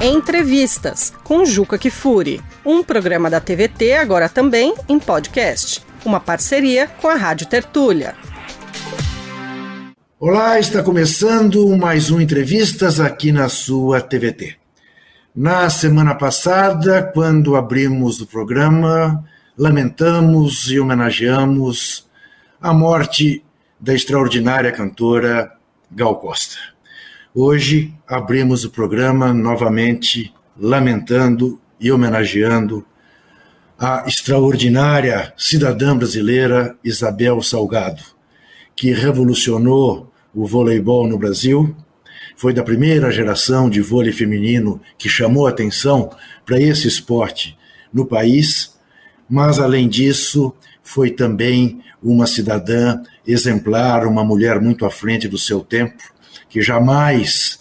Entrevistas com Juca Kifuri, um programa da TVT agora também em podcast, uma parceria com a Rádio Tertúlia. Olá, está começando mais um Entrevistas aqui na sua TVT. Na semana passada, quando abrimos o programa, lamentamos e homenageamos a morte da extraordinária cantora Gal Costa. Hoje abrimos o programa novamente lamentando e homenageando a extraordinária cidadã brasileira Isabel Salgado, que revolucionou o voleibol no Brasil, foi da primeira geração de vôlei feminino que chamou atenção para esse esporte no país, mas além disso, foi também uma cidadã exemplar, uma mulher muito à frente do seu tempo, que jamais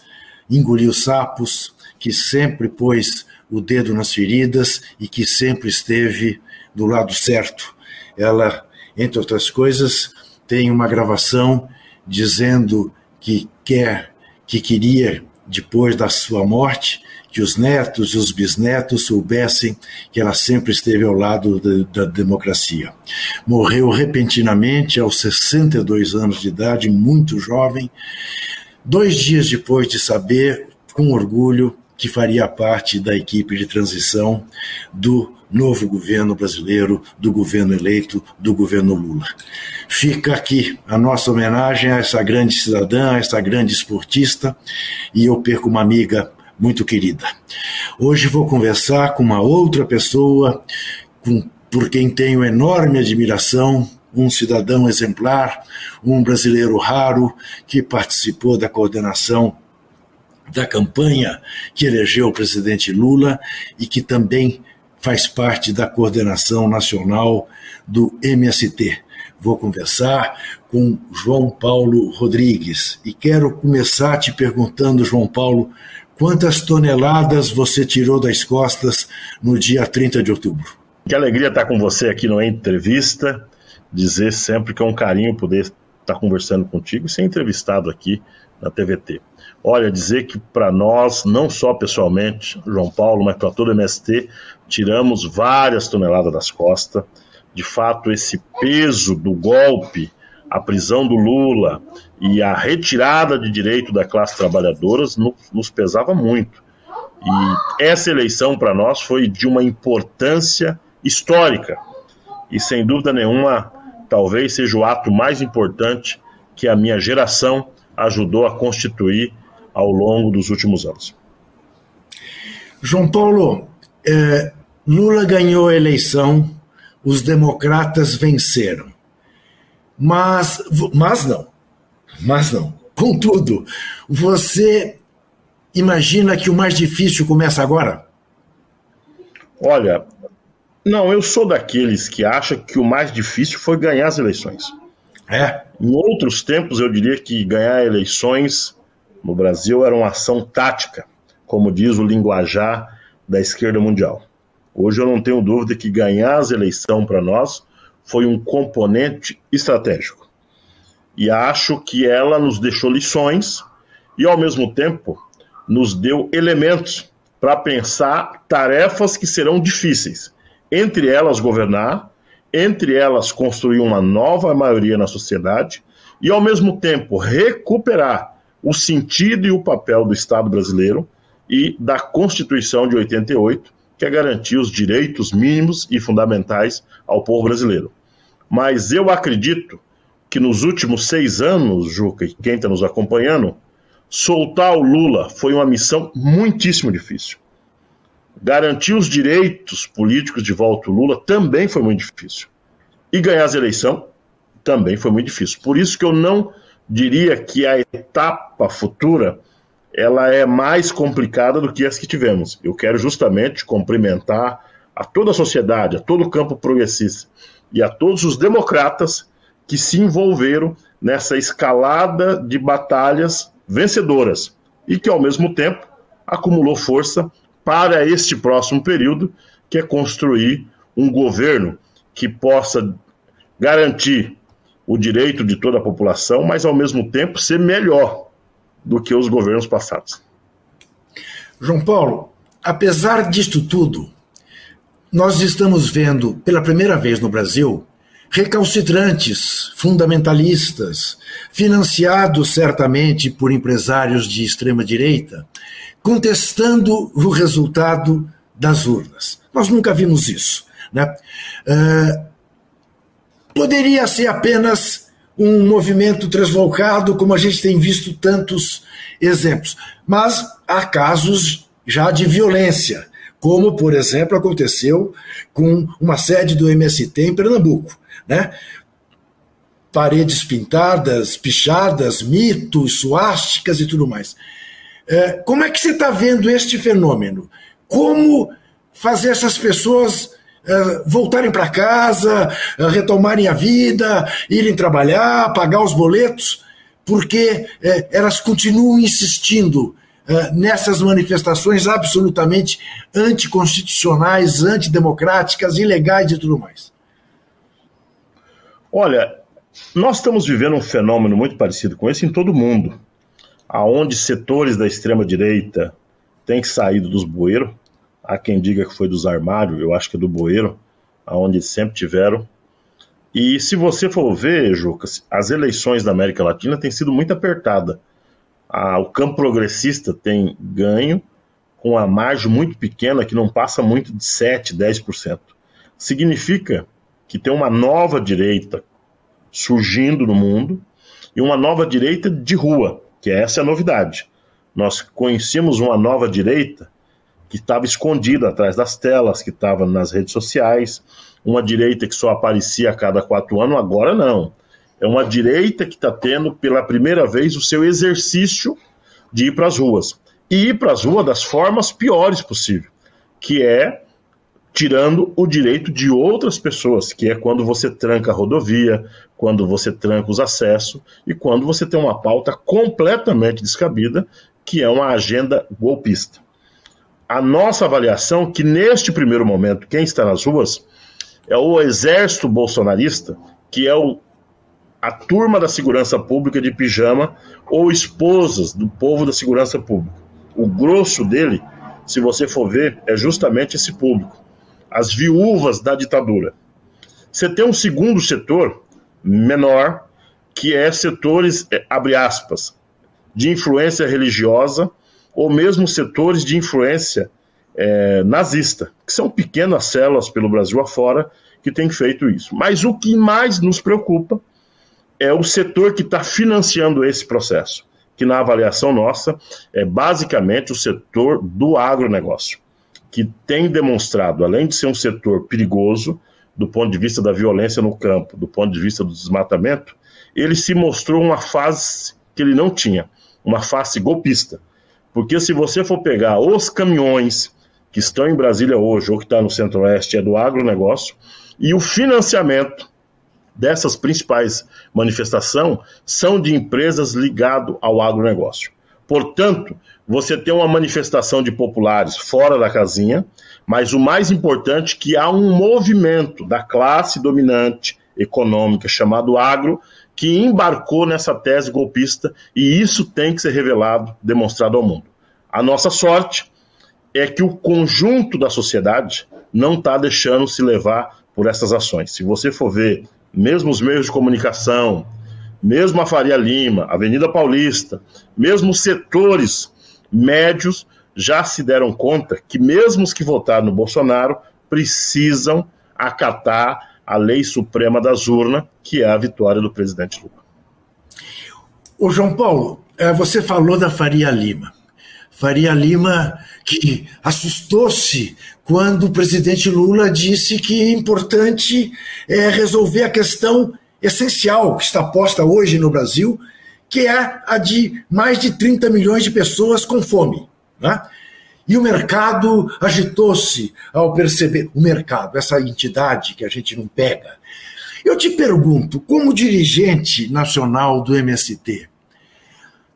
engoliu sapos, que sempre pôs o dedo nas feridas e que sempre esteve do lado certo. Ela, entre outras coisas, tem uma gravação dizendo que quer, que queria, depois da sua morte, que os netos e os bisnetos soubessem que ela sempre esteve ao lado de, da democracia. Morreu repentinamente aos 62 anos de idade, muito jovem, dois dias depois de saber, com orgulho, que faria parte da equipe de transição do novo governo brasileiro, do governo eleito, do governo Lula. Fica aqui a nossa homenagem a essa grande cidadã, a essa grande esportista, e eu perco uma amiga muito querida. Hoje vou conversar com uma outra pessoa com, por quem tenho enorme admiração, um cidadão exemplar, um brasileiro raro que participou da coordenação da campanha que elegeu o presidente Lula e que também faz parte da coordenação nacional do MST. Vou conversar com João Paulo Rodrigues e quero começar te perguntando, João Paulo, quantas toneladas você tirou das costas no dia 30 de outubro? Que alegria estar com você aqui no Entrevista, dizer sempre que é um carinho poder estar conversando contigo e ser entrevistado aqui na TVT. Olha, dizer que para nós, não só pessoalmente, João Paulo, mas para todo o MST, tiramos várias toneladas das costas. De fato, esse peso do golpe, a prisão do Lula e a retirada de direito da classe trabalhadora nos pesava muito. E essa eleição para nós foi de uma importância histórica. E sem dúvida nenhuma, talvez seja o ato mais importante que a minha geração ajudou a constituir ao longo dos últimos anos. João Paulo, é, Lula ganhou a eleição, os democratas venceram. Mas, mas não, mas não. Contudo, você imagina que o mais difícil começa agora? Olha, não, eu sou daqueles que acham que o mais difícil foi ganhar as eleições. É. Em outros tempos, eu diria que ganhar eleições no Brasil era uma ação tática, como diz o linguajar da esquerda mundial. Hoje eu não tenho dúvida que ganhar as eleições para nós foi um componente estratégico. E acho que ela nos deixou lições e, ao mesmo tempo, nos deu elementos para pensar tarefas que serão difíceis. Entre elas, governar entre elas construir uma nova maioria na sociedade e, ao mesmo tempo, recuperar o sentido e o papel do Estado brasileiro e da Constituição de 88, que é garantir os direitos mínimos e fundamentais ao povo brasileiro. Mas eu acredito que nos últimos seis anos, Juca, e quem está nos acompanhando, soltar o Lula foi uma missão muitíssimo difícil. Garantir os direitos políticos de volta ao Lula também foi muito difícil. E ganhar as eleições também foi muito difícil. Por isso que eu não diria que a etapa futura ela é mais complicada do que as que tivemos. Eu quero justamente cumprimentar a toda a sociedade, a todo o campo progressista e a todos os democratas que se envolveram nessa escalada de batalhas vencedoras e que, ao mesmo tempo, acumulou força para este próximo período, que é construir um governo que possa garantir o direito de toda a população, mas ao mesmo tempo ser melhor do que os governos passados. João Paulo, apesar disto tudo, nós estamos vendo pela primeira vez no Brasil recalcitrantes, fundamentalistas, financiados certamente por empresários de extrema direita, contestando o resultado das urnas. Nós nunca vimos isso. Né? Uh, poderia ser apenas um movimento translocado, como a gente tem visto tantos exemplos, mas há casos já de violência, como, por exemplo, aconteceu com uma sede do MST em Pernambuco. Né? Paredes pintadas, pichadas, mitos, suásticas e tudo mais. É, como é que você está vendo este fenômeno? Como fazer essas pessoas é, voltarem para casa, é, retomarem a vida, irem trabalhar, pagar os boletos, porque elas continuam insistindo nessas manifestações absolutamente anticonstitucionais, antidemocráticas, ilegais e tudo mais. Olha, nós estamos vivendo um fenômeno muito parecido com esse em todo o mundo, aonde setores da extrema direita têm saído dos bueiros. Há quem diga que foi dos armários, eu acho que é do bueiro, aonde sempre tiveram. E se você for ver, Jucas, as eleições da América Latina têm sido muito apertada. o campo progressista tem ganho com a margem muito pequena, que não passa muito de 7, 10%. Significa que tem uma nova direita surgindo no mundo e uma nova direita de rua, que essa é a novidade. Nós conhecíamos uma nova direita que estava escondida atrás das telas, que estava nas redes sociais, uma direita que só aparecia a cada quatro anos, agora não. É uma direita que está tendo pela primeira vez o seu exercício de ir para as ruas. E ir para as ruas das formas piores possível, que é tirando o direito de outras pessoas, que é quando você tranca a rodovia, quando você tranca os acessos e quando você tem uma pauta completamente descabida, que é uma agenda golpista. A nossa avaliação é que neste primeiro momento quem está nas ruas é o exército bolsonarista, que é o, a turma da segurança pública de pijama ou esposas do povo da segurança pública. O grosso dele, se você for ver, é justamente esse público as viúvas da ditadura. Você tem um segundo setor menor, que é setores, é, abre aspas, de influência religiosa, ou mesmo setores de influência é, nazista, que são pequenas células pelo Brasil afora que têm feito isso. Mas o que mais nos preocupa é o setor que está financiando esse processo, que na avaliação nossa é basicamente o setor do agronegócio que tem demonstrado, além de ser um setor perigoso, do ponto de vista da violência no campo, do ponto de vista do desmatamento, ele se mostrou uma fase que ele não tinha, uma face golpista. Porque se você for pegar os caminhões que estão em Brasília hoje, ou que está no Centro-Oeste, é do agronegócio, e o financiamento dessas principais manifestações são de empresas ligadas ao agronegócio. Portanto, você tem uma manifestação de populares fora da casinha, mas o mais importante é que há um movimento da classe dominante econômica chamado agro que embarcou nessa tese golpista e isso tem que ser revelado, demonstrado ao mundo. A nossa sorte é que o conjunto da sociedade não está deixando se levar por essas ações. Se você for ver, mesmo os meios de comunicação, mesmo a Faria Lima, Avenida Paulista, mesmo setores médios já se deram conta que mesmo os que votaram no Bolsonaro precisam acatar a lei suprema das urnas, que é a vitória do presidente Lula. O João Paulo, é, você falou da Faria Lima. Faria Lima que assustou-se quando o presidente Lula disse que é importante é, resolver a questão essencial que está posta hoje no Brasil, que é a de mais de 30 milhões de pessoas com fome. Né? E o mercado agitou-se ao perceber o mercado, essa entidade que a gente não pega. Eu te pergunto, como dirigente nacional do MST,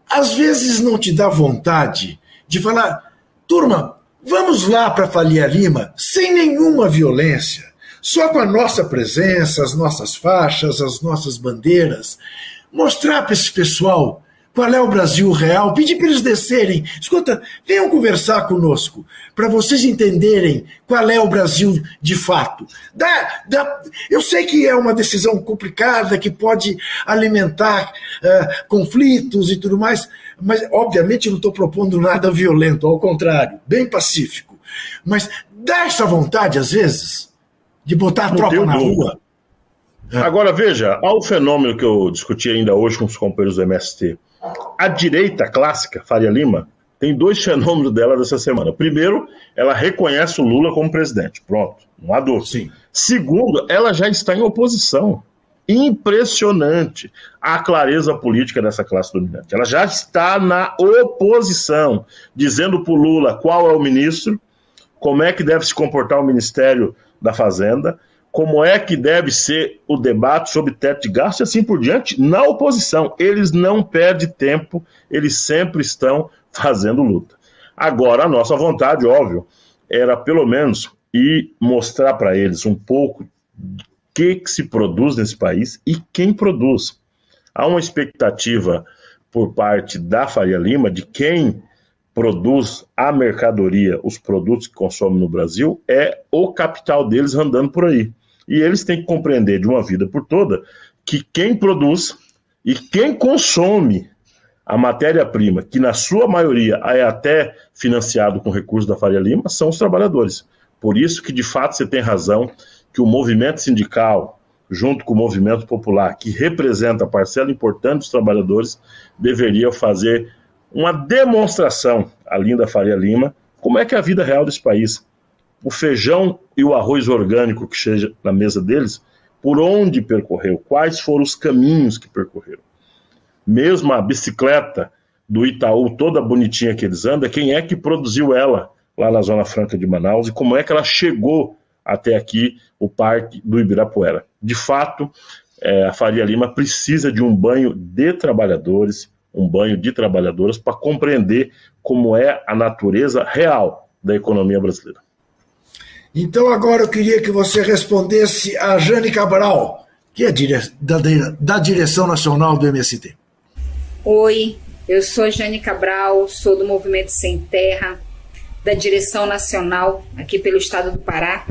às vezes não te dá vontade de falar, turma, vamos lá para Falia Lima sem nenhuma violência, só com a nossa presença, as nossas faixas, as nossas bandeiras, mostrar para esse pessoal qual é o Brasil real, pedir para eles descerem. Escuta, venham conversar conosco, para vocês entenderem qual é o Brasil de fato. Dá, dá, eu sei que é uma decisão complicada, que pode alimentar uh, conflitos e tudo mais, mas obviamente não estou propondo nada violento, ao contrário, bem pacífico. Mas dá essa vontade, às vezes, de botar a tropa na dúvida. rua. É. Agora, veja, há um fenômeno que eu discuti ainda hoje com os companheiros do MST. A direita clássica, Faria Lima, tem dois fenômenos dela dessa semana. Primeiro, ela reconhece o Lula como presidente. Pronto, não há dúvida. Sim. Segundo, ela já está em oposição. Impressionante a clareza política dessa classe dominante. Ela já está na oposição, dizendo para o Lula qual é o ministro, como é que deve se comportar o Ministério da Fazenda, como é que deve ser o debate sobre teto de gasto e assim por diante, na oposição. Eles não perdem tempo, eles sempre estão fazendo luta. Agora, a nossa vontade, óbvio, era pelo menos ir mostrar para eles um pouco o que, que se produz nesse país e quem produz. Há uma expectativa por parte da Faria Lima de quem produz a mercadoria, os produtos que consomem no Brasil, é o capital deles andando por aí. E eles têm que compreender de uma vida por toda que quem produz e quem consome a matéria-prima, que na sua maioria é até financiado com recursos da Faria Lima, são os trabalhadores. Por isso que, de fato, você tem razão que o movimento sindical, junto com o movimento popular, que representa a parcela importante dos trabalhadores, deveria fazer uma demonstração, além da Faria Lima, como é que é a vida real desse país o feijão e o arroz orgânico que chega na mesa deles, por onde percorreu, quais foram os caminhos que percorreram. Mesmo a bicicleta do Itaú, toda bonitinha que eles andam, quem é que produziu ela lá na Zona Franca de Manaus e como é que ela chegou até aqui, o Parque do Ibirapuera. De fato, é, a Faria Lima precisa de um banho de trabalhadores, um banho de trabalhadoras, para compreender como é a natureza real da economia brasileira. Então agora eu queria que você respondesse a Jane Cabral, que é da, da direção nacional do MST. Oi, eu sou Jane Cabral, sou do Movimento Sem Terra, da direção nacional aqui pelo estado do Pará.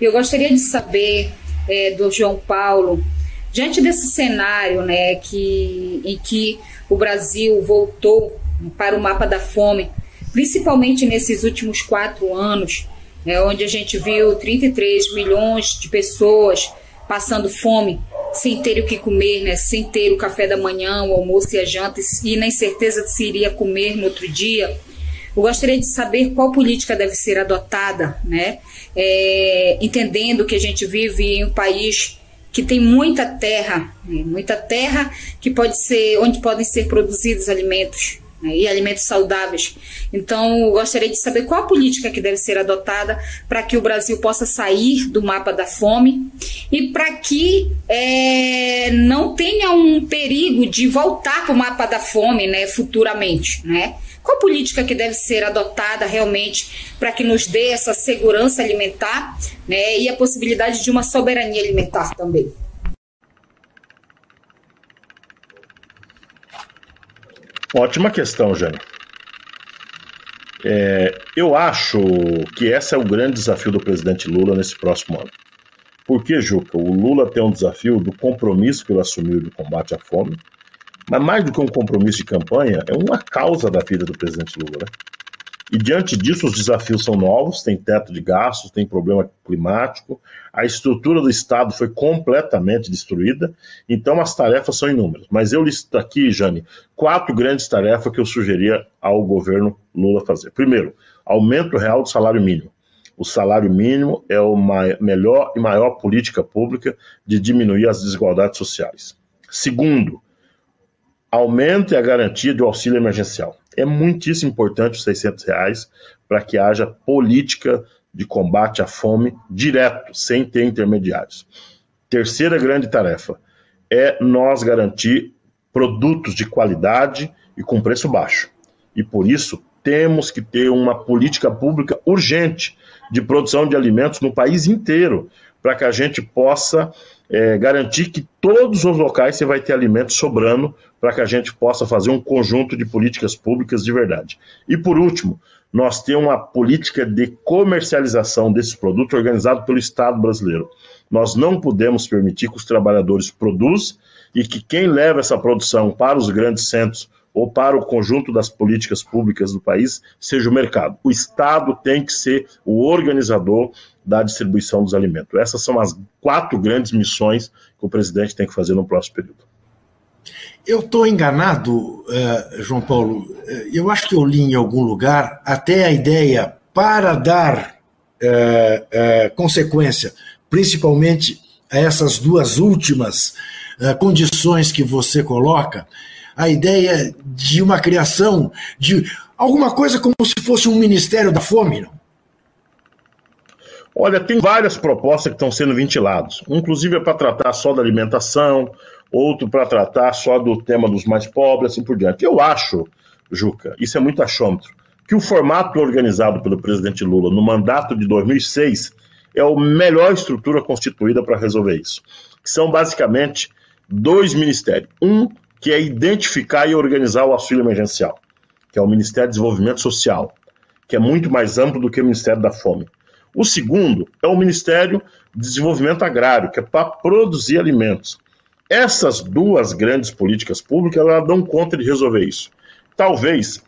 E eu gostaria de saber é, do João Paulo, diante desse cenário né, que, em que o Brasil voltou para o mapa da fome, principalmente nesses últimos quatro anos, né, onde a gente viu 33 milhões de pessoas passando fome, sem ter o que comer, né, sem ter o café da manhã, o almoço e a janta, e nem certeza de se iria comer no outro dia. Eu gostaria de saber qual política deve ser adotada, né, é, entendendo que a gente vive em um país que tem muita terra, né, muita terra que pode ser onde podem ser produzidos alimentos né, e alimentos saudáveis. Então, gostaria de saber qual a política que deve ser adotada para que o Brasil possa sair do mapa da fome e para que é, não tenha um perigo de voltar para o mapa da fome né, futuramente. Né? Qual política que deve ser adotada realmente para que nos dê essa segurança alimentar né, e a possibilidade de uma soberania alimentar também? Ótima questão, Jane. É, eu acho que esse é o grande desafio do presidente Lula nesse próximo ano. Por que, Juca? O Lula tem um desafio do compromisso que ele assumiu do combate à fome, mas mais do que um compromisso de campanha, é uma causa da vida do presidente Lula. Né? E diante disso, os desafios são novos: tem teto de gastos, tem problema climático, a estrutura do Estado foi completamente destruída, então as tarefas são inúmeras. Mas eu listo aqui, Jane, quatro grandes tarefas que eu sugeria ao governo Lula fazer. Primeiro, aumento real do salário mínimo. O salário mínimo é a melhor e maior política pública de diminuir as desigualdades sociais. Segundo, aumente a garantia do auxílio emergencial. É muitíssimo importante os 600 reais para que haja política de combate à fome direto, sem ter intermediários. Terceira grande tarefa é nós garantir produtos de qualidade e com preço baixo. E por isso temos que ter uma política pública urgente de produção de alimentos no país inteiro, para que a gente possa é, garantir que todos os locais você vai ter alimento sobrando para que a gente possa fazer um conjunto de políticas públicas de verdade. E por último, nós temos uma política de comercialização desses produtos organizado pelo Estado brasileiro. Nós não podemos permitir que os trabalhadores produzam e que quem leva essa produção para os grandes centros ou para o conjunto das políticas públicas do país seja o mercado. O Estado tem que ser o organizador da distribuição dos alimentos. Essas são as quatro grandes missões que o presidente tem que fazer no próximo período. Eu estou enganado, uh, João Paulo. Uh, eu acho que eu li em algum lugar até a ideia para dar uh, consequência, principalmente a essas duas últimas condições que você coloca, a ideia de uma criação de alguma coisa como se fosse um Ministério da Fome, não? Olha, tem várias propostas que estão sendo ventiladas, inclusive é para tratar só da alimentação, outro para tratar só do tema dos mais pobres, assim por diante. Eu acho, Juca, isso é muito achômetro, que o formato organizado pelo presidente Lula no mandato de 2006 é a melhor estrutura constituída para resolver isso. São basicamente dois ministérios. Um que é identificar e organizar o auxílio emergencial, que é o Ministério do Desenvolvimento Social, que é muito mais amplo do que o Ministério da Fome. O segundo é o Ministério de Desenvolvimento Agrário, que é para produzir alimentos. Essas duas grandes políticas públicas elas dão conta de resolver isso. Talvez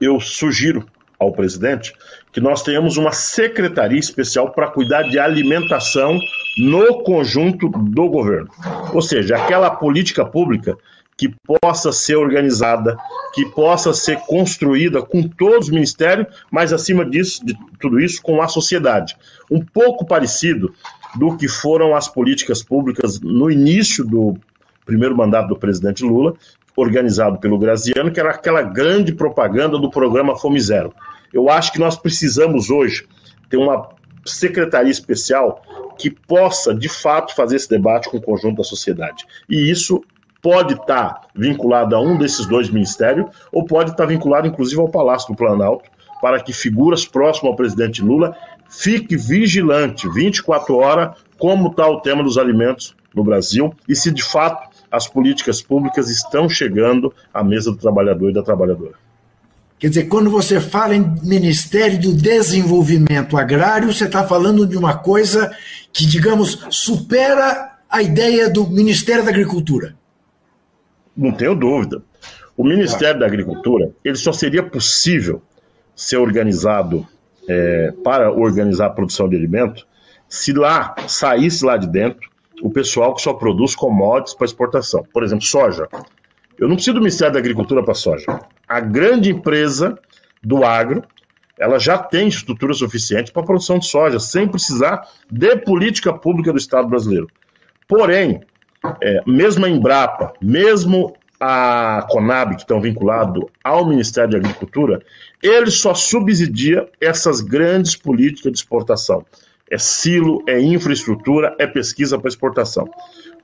eu sugiro ao presidente que nós tenhamos uma secretaria especial para cuidar de alimentação no conjunto do governo. Ou seja, aquela política pública que possa ser organizada, que possa ser construída com todos os ministérios, mas acima disso, de tudo isso, com a sociedade. Um pouco parecido do que foram as políticas públicas no início do primeiro mandato do presidente Lula, organizado pelo Graziano, que era aquela grande propaganda do programa Fome Zero. Eu acho que nós precisamos hoje ter uma secretaria especial que possa, de fato, fazer esse debate com o conjunto da sociedade. E isso pode estar tá vinculado a um desses dois ministérios, ou pode estar tá vinculado, inclusive, ao Palácio do Planalto, para que figuras próximas ao presidente Lula fique vigilante 24 horas como está o tema dos alimentos no Brasil e se de fato as políticas públicas estão chegando à mesa do trabalhador e da trabalhadora. Quer dizer, quando você fala em Ministério do Desenvolvimento Agrário, você está falando de uma coisa que, digamos, supera a ideia do Ministério da Agricultura não tenho dúvida. O Ministério da Agricultura ele só seria possível ser organizado é, para organizar a produção de alimento se lá saísse lá de dentro o pessoal que só produz commodities para exportação. Por exemplo, soja. Eu não preciso do Ministério da Agricultura para soja. A grande empresa do agro ela já tem estrutura suficiente para a produção de soja, sem precisar de política pública do Estado brasileiro. Porém, é, mesmo a Embrapa, mesmo a Conab, que estão vinculados ao Ministério da Agricultura, ele só subsidia essas grandes políticas de exportação. É silo, é infraestrutura, é pesquisa para exportação.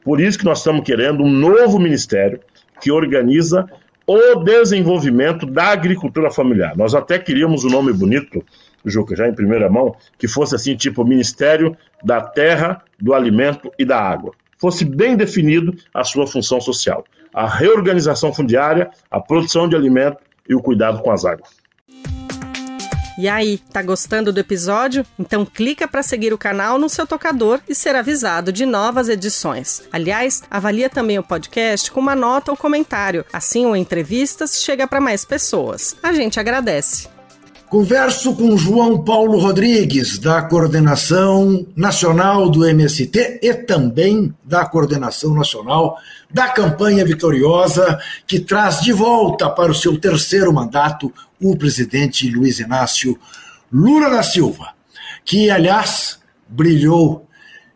Por isso que nós estamos querendo um novo ministério que organiza o desenvolvimento da agricultura familiar. Nós até queríamos um nome bonito, Juca, já em primeira mão, que fosse assim, tipo Ministério da Terra, do Alimento e da Água fosse bem definido a sua função social: a reorganização fundiária, a produção de alimento e o cuidado com as águas. E aí, tá gostando do episódio? Então clica para seguir o canal no seu tocador e ser avisado de novas edições. Aliás, avalia também o podcast com uma nota ou comentário. Assim, o Entrevistas chega para mais pessoas. A gente agradece. Converso com João Paulo Rodrigues, da Coordenação Nacional do MST e também da Coordenação Nacional da campanha vitoriosa que traz de volta para o seu terceiro mandato o presidente Luiz Inácio Lula da Silva, que, aliás, brilhou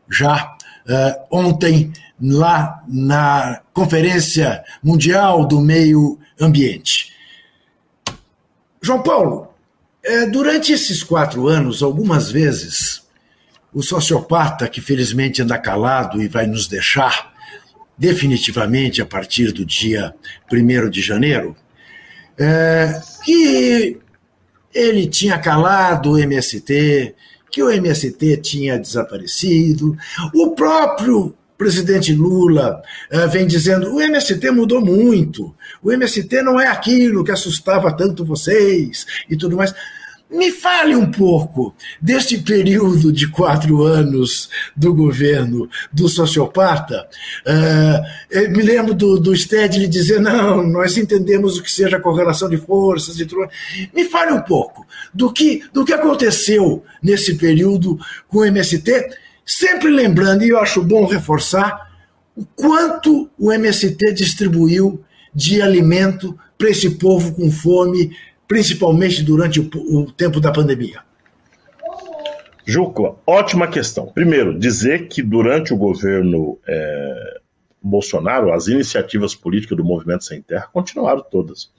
já uh, ontem lá na Conferência Mundial do Meio Ambiente. João Paulo, é, durante esses quatro anos, algumas vezes, o sociopata, que felizmente anda calado e vai nos deixar definitivamente a partir do dia 1 de janeiro, é, que ele tinha calado o MST, que o MST tinha desaparecido, o próprio presidente Lula uh, vem dizendo: o MST mudou muito, o MST não é aquilo que assustava tanto vocês e tudo mais. Me fale um pouco deste período de quatro anos do governo do sociopata. Uh, me lembro do, do Stedley dizer: não, nós entendemos o que seja correlação de forças e tudo. Me fale um pouco do que, do que aconteceu nesse período com o MST, sempre lembrando, e eu acho bom reforçar, o quanto o MST distribuiu de alimento para esse povo com fome principalmente durante o, o tempo da pandemia? Juca, ótima questão. Primeiro, dizer que durante o governo é, Bolsonaro, as iniciativas políticas do Movimento Sem Terra continuaram todas.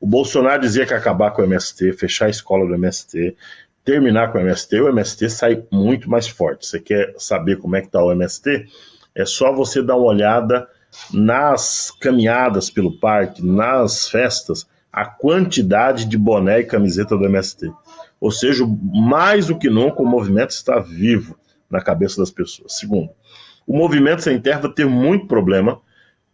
O Bolsonaro dizia que ia acabar com o MST, fechar a escola do MST, terminar com o MST, o MST sai muito mais forte. Você quer saber como é que está o MST? É só você dar uma olhada nas caminhadas pelo parque, nas festas, a quantidade de boné e camiseta do MST. Ou seja, mais do que nunca, o movimento está vivo na cabeça das pessoas. Segundo, o movimento sem terra teve muito problema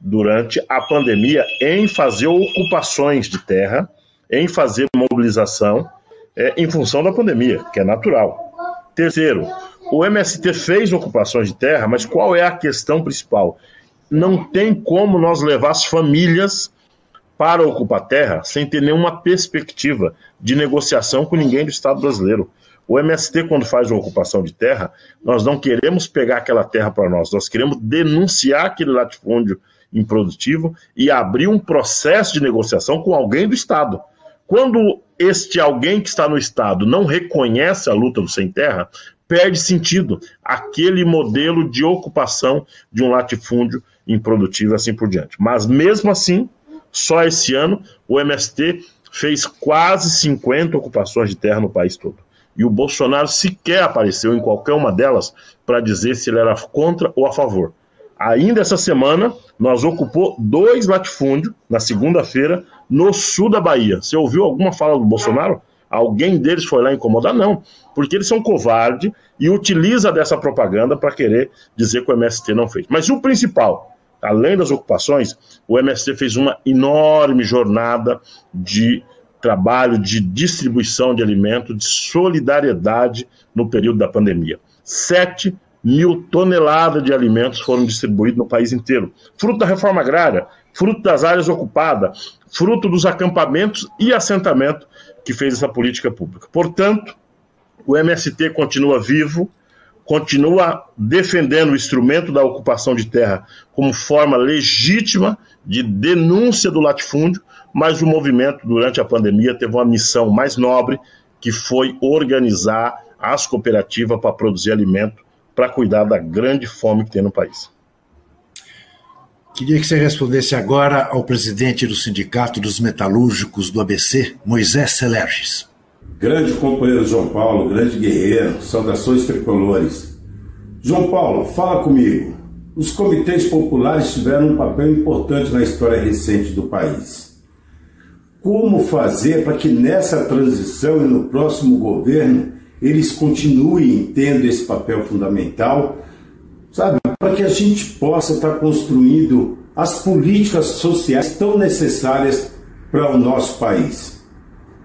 durante a pandemia em fazer ocupações de terra, em fazer mobilização é, em função da pandemia, que é natural. Terceiro, o MST fez ocupações de terra, mas qual é a questão principal? Não tem como nós levar as famílias para ocupar terra sem ter nenhuma perspectiva de negociação com ninguém do Estado brasileiro. O MST, quando faz uma ocupação de terra, nós não queremos pegar aquela terra para nós, nós queremos denunciar aquele latifúndio improdutivo e abrir um processo de negociação com alguém do Estado. Quando este alguém que está no Estado não reconhece a luta do sem terra, perde sentido aquele modelo de ocupação de um latifúndio improdutivo assim por diante. Mas mesmo assim, só esse ano, o MST fez quase 50 ocupações de terra no país todo. E o Bolsonaro sequer apareceu em qualquer uma delas para dizer se ele era contra ou a favor. Ainda essa semana, nós ocupou dois latifúndios, na segunda-feira, no sul da Bahia. Você ouviu alguma fala do Bolsonaro? Alguém deles foi lá incomodar? Não, porque eles são covardes e utiliza dessa propaganda para querer dizer que o MST não fez. Mas o principal, além das ocupações, o MST fez uma enorme jornada de trabalho de distribuição de alimento, de solidariedade no período da pandemia. 7 mil toneladas de alimentos foram distribuídos no país inteiro. Fruto da reforma agrária, fruto das áreas ocupadas, fruto dos acampamentos e assentamento que fez essa política pública. Portanto, o MST continua vivo, continua defendendo o instrumento da ocupação de terra como forma legítima de denúncia do latifúndio, mas o movimento, durante a pandemia, teve uma missão mais nobre, que foi organizar as cooperativas para produzir alimento para cuidar da grande fome que tem no país. Queria que você respondesse agora ao presidente do Sindicato dos Metalúrgicos do ABC, Moisés Celerges. Grande companheiro João Paulo, grande guerreiro, saudações tricolores. João Paulo, fala comigo. Os comitês populares tiveram um papel importante na história recente do país. Como fazer para que nessa transição e no próximo governo eles continuem tendo esse papel fundamental, sabe? Para que a gente possa estar construindo as políticas sociais tão necessárias para o nosso país.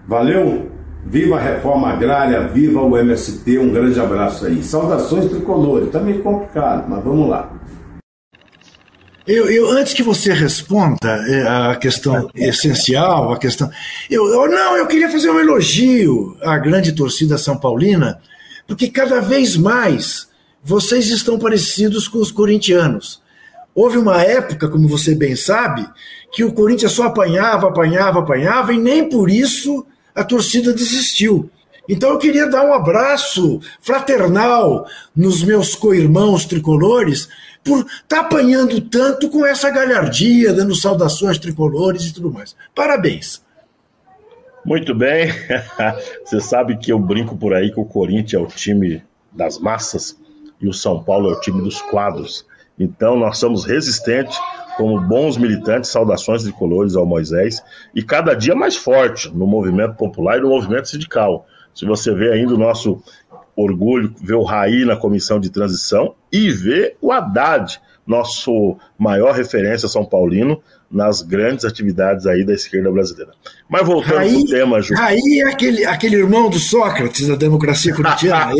Valeu? Viva a reforma agrária, viva o MST, um grande abraço aí. Saudações tricolores, tá meio complicado, mas vamos lá. Eu, eu, antes que você responda é, a questão essencial, a questão. Eu, eu, não, eu queria fazer um elogio à grande torcida São Paulina, porque cada vez mais vocês estão parecidos com os corintianos. Houve uma época, como você bem sabe, que o Corinthians só apanhava, apanhava, apanhava, e nem por isso a torcida desistiu. Então eu queria dar um abraço fraternal nos meus co-irmãos tricolores por estar tá apanhando tanto com essa galhardia, dando saudações tricolores e tudo mais. Parabéns. Muito bem. Você sabe que eu brinco por aí que o Corinthians é o time das massas e o São Paulo é o time dos quadros. Então nós somos resistentes como bons militantes, saudações de colores ao Moisés, e cada dia mais forte no movimento popular e no movimento sindical. Se você vê ainda o nosso orgulho, ver o Raí na comissão de transição e ver o Haddad nosso maior referência São Paulino nas grandes atividades aí da esquerda brasileira. Mas voltando para o tema, Ju. Aí é aquele, aquele irmão do Sócrates da democracia corintiana.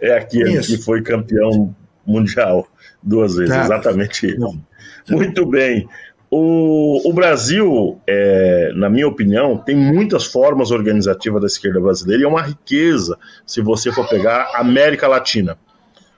é, é aquele que foi campeão mundial duas vezes, tá. exatamente ele. Muito bem. O, o Brasil, é, na minha opinião, tem muitas formas organizativas da esquerda brasileira e é uma riqueza se você for pegar a América Latina.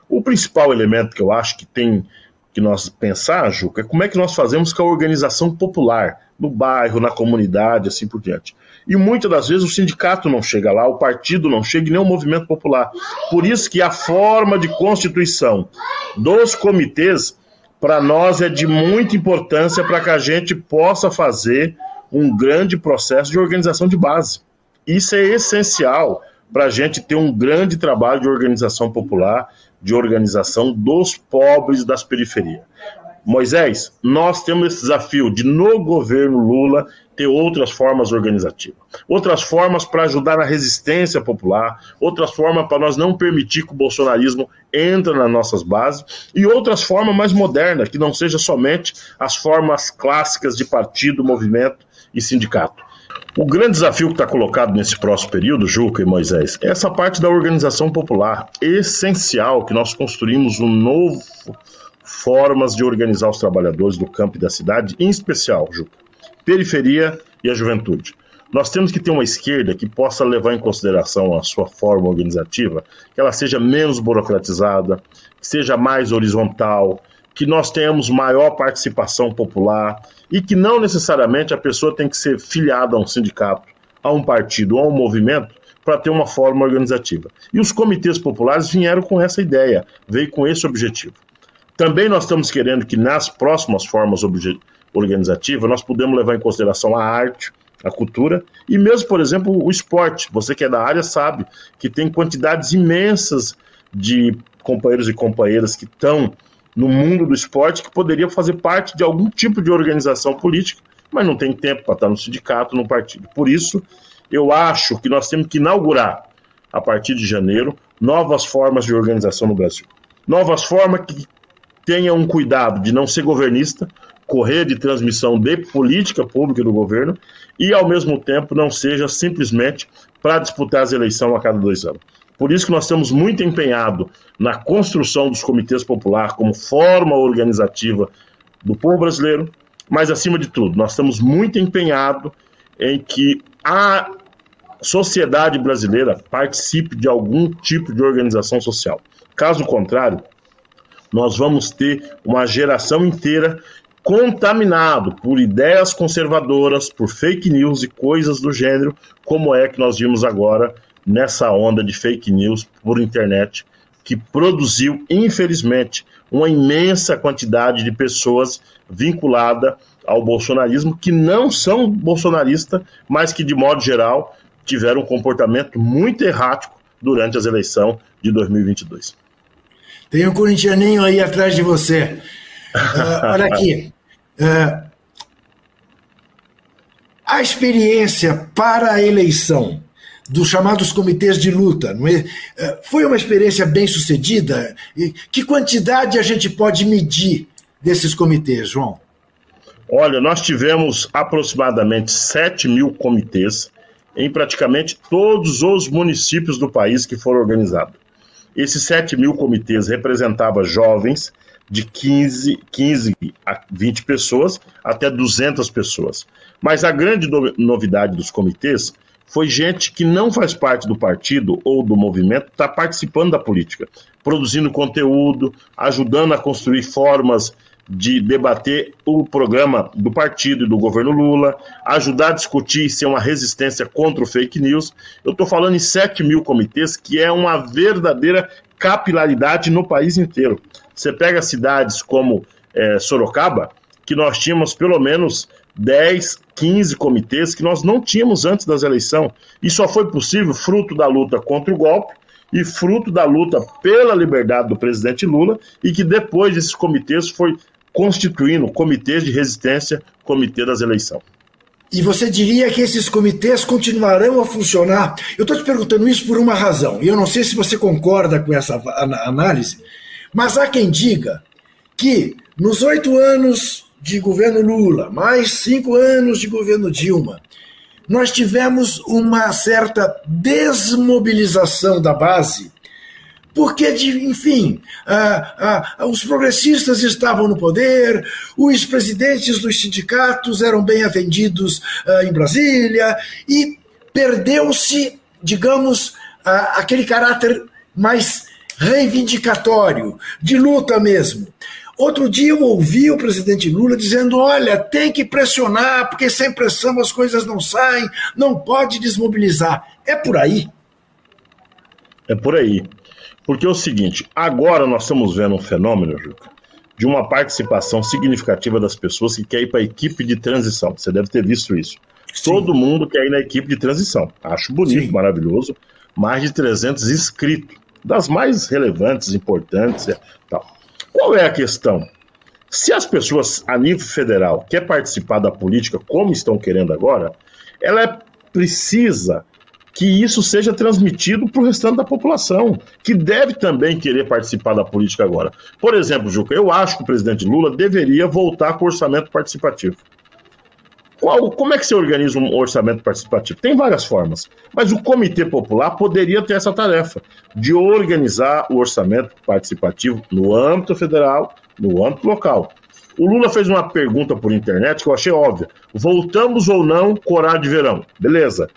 O principal elemento que eu acho que tem que nós pensar, Juca, é como é que nós fazemos com a organização popular, no bairro, na comunidade, assim por diante. E muitas das vezes o sindicato não chega lá, o partido não chega e nem o movimento popular. Por isso que a forma de constituição dos comitês para nós é de muita importância para que a gente possa fazer um grande processo de organização de base. Isso é essencial para a gente ter um grande trabalho de organização popular, de organização dos pobres das periferias. Moisés, nós temos esse desafio de, no governo Lula, ter outras formas organizativas, outras formas para ajudar na resistência popular, outras formas para nós não permitir que o bolsonarismo entre nas nossas bases e outras formas mais modernas, que não seja somente as formas clássicas de partido, movimento e sindicato. O grande desafio que está colocado nesse próximo período, Juca e Moisés, é essa parte da organização popular, essencial que nós construímos um novo formas de organizar os trabalhadores do campo e da cidade, em especial, Juca, periferia e a juventude. Nós temos que ter uma esquerda que possa levar em consideração a sua forma organizativa, que ela seja menos burocratizada, que seja mais horizontal, que nós tenhamos maior participação popular e que não necessariamente a pessoa tem que ser filiada a um sindicato, a um partido a um movimento para ter uma forma organizativa. E os comitês populares vieram com essa ideia, veio com esse objetivo. Também nós estamos querendo que nas próximas formas organizativas nós podemos levar em consideração a arte, a cultura e mesmo, por exemplo, o esporte. Você que é da área sabe que tem quantidades imensas de companheiros e companheiras que estão no mundo do esporte que poderiam fazer parte de algum tipo de organização política, mas não tem tempo para estar no sindicato, no partido. Por isso, eu acho que nós temos que inaugurar, a partir de janeiro, novas formas de organização no Brasil. Novas formas que tenha um cuidado de não ser governista, correr de transmissão de política pública do governo e, ao mesmo tempo, não seja simplesmente para disputar as eleições a cada dois anos. Por isso que nós estamos muito empenhados na construção dos comitês populares como forma organizativa do povo brasileiro, mas, acima de tudo, nós estamos muito empenhados em que a sociedade brasileira participe de algum tipo de organização social. Caso contrário, nós vamos ter uma geração inteira contaminado por ideias conservadoras, por fake news e coisas do gênero, como é que nós vimos agora nessa onda de fake news por internet, que produziu, infelizmente, uma imensa quantidade de pessoas vinculadas ao bolsonarismo que não são bolsonaristas, mas que, de modo geral, tiveram um comportamento muito errático durante as eleições de 2022. Tem um corintianinho aí atrás de você. Uh, olha aqui. Uh, a experiência para a eleição dos chamados comitês de luta é? Uh, foi uma experiência bem sucedida? Que quantidade a gente pode medir desses comitês, João? Olha, nós tivemos aproximadamente 7 mil comitês em praticamente todos os municípios do país que foram organizados. Esses 7 mil comitês representavam jovens de 15, 15 a 20 pessoas até 200 pessoas. Mas a grande novidade dos comitês foi gente que não faz parte do partido ou do movimento, está participando da política, produzindo conteúdo, ajudando a construir formas de debater o programa do partido e do governo Lula, ajudar a discutir e ser uma resistência contra o fake news. Eu estou falando em 7 mil comitês, que é uma verdadeira capilaridade no país inteiro. Você pega cidades como é, Sorocaba, que nós tínhamos pelo menos 10, 15 comitês que nós não tínhamos antes das eleições. E só foi possível fruto da luta contra o golpe e fruto da luta pela liberdade do presidente Lula, e que depois desses comitês foi constituindo comitês de resistência, comitê das eleições. E você diria que esses comitês continuarão a funcionar? Eu estou te perguntando isso por uma razão, e eu não sei se você concorda com essa análise, mas há quem diga que nos oito anos de governo Lula, mais cinco anos de governo Dilma, nós tivemos uma certa desmobilização da base, porque, enfim, ah, ah, os progressistas estavam no poder, os presidentes dos sindicatos eram bem atendidos ah, em Brasília, e perdeu-se, digamos, aquele caráter mais reivindicatório, de luta mesmo. Outro dia eu ouvi o presidente Lula dizendo: olha, tem que pressionar, porque sem pressão as coisas não saem, não pode desmobilizar. É por aí? É por aí. Porque é o seguinte: agora nós estamos vendo um fenômeno, Juca, de uma participação significativa das pessoas que quer ir para a equipe de transição. Você deve ter visto isso. Sim. Todo mundo quer ir na equipe de transição. Acho bonito, Sim. maravilhoso. Mais de 300 inscritos, das mais relevantes, importantes e tal. Qual é a questão? Se as pessoas a nível federal quer participar da política como estão querendo agora, ela precisa que isso seja transmitido para o restante da população, que deve também querer participar da política agora. Por exemplo, Juca, eu acho que o presidente Lula deveria voltar com o orçamento participativo. Qual, como é que se organiza um orçamento participativo? Tem várias formas, mas o Comitê Popular poderia ter essa tarefa de organizar o orçamento participativo no âmbito federal, no âmbito local. O Lula fez uma pergunta por internet que eu achei óbvia. Voltamos ou não com de verão? Beleza.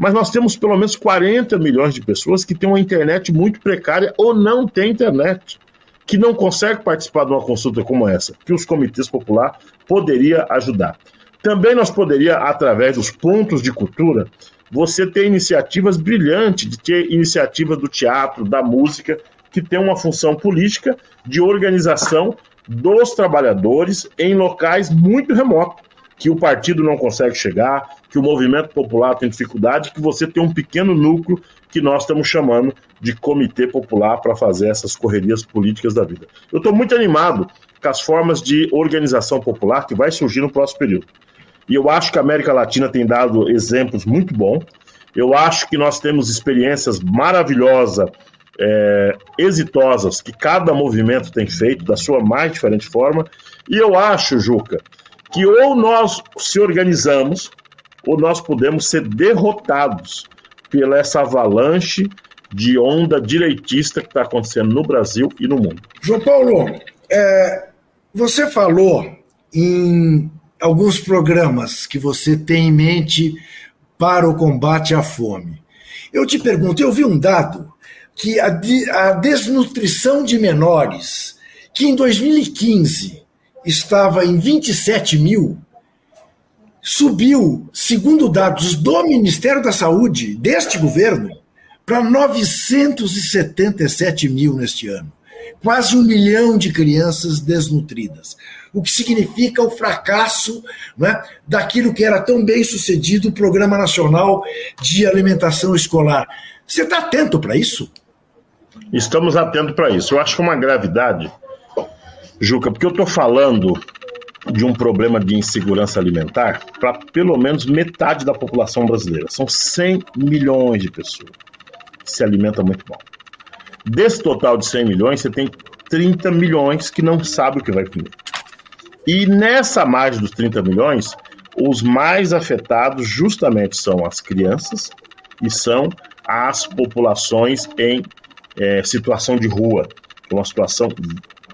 Mas nós temos pelo menos 40 milhões de pessoas que têm uma internet muito precária ou não têm internet, que não conseguem participar de uma consulta como essa, que os comitês popular poderia ajudar. Também nós poderia, através dos pontos de cultura, você ter iniciativas brilhantes, de ter iniciativas do teatro, da música, que tem uma função política de organização dos trabalhadores em locais muito remotos, que o partido não consegue chegar, que o movimento popular tem dificuldade, que você tem um pequeno núcleo que nós estamos chamando de comitê popular para fazer essas correrias políticas da vida. Eu estou muito animado com as formas de organização popular que vai surgir no próximo período. E eu acho que a América Latina tem dado exemplos muito bons. Eu acho que nós temos experiências maravilhosas, é, exitosas, que cada movimento tem feito da sua mais diferente forma. E eu acho, Juca, que ou nós se organizamos, ou nós podemos ser derrotados pela essa avalanche de onda direitista que está acontecendo no Brasil e no mundo. João Paulo, é, você falou em alguns programas que você tem em mente para o combate à fome. Eu te pergunto, eu vi um dado que a, a desnutrição de menores, que em 2015 estava em 27 mil, subiu, segundo dados do Ministério da Saúde deste governo, para 977 mil neste ano quase um milhão de crianças desnutridas, o que significa o fracasso né, daquilo que era tão bem sucedido o Programa Nacional de Alimentação Escolar. Você está atento para isso? Estamos atentos para isso. Eu acho que é uma gravidade, Juca, porque eu estou falando de um problema de insegurança alimentar para pelo menos metade da população brasileira. São 100 milhões de pessoas que se alimentam muito mal. Desse total de 100 milhões, você tem 30 milhões que não sabe o que vai comer. E nessa margem dos 30 milhões, os mais afetados justamente são as crianças e são as populações em é, situação de rua, uma situação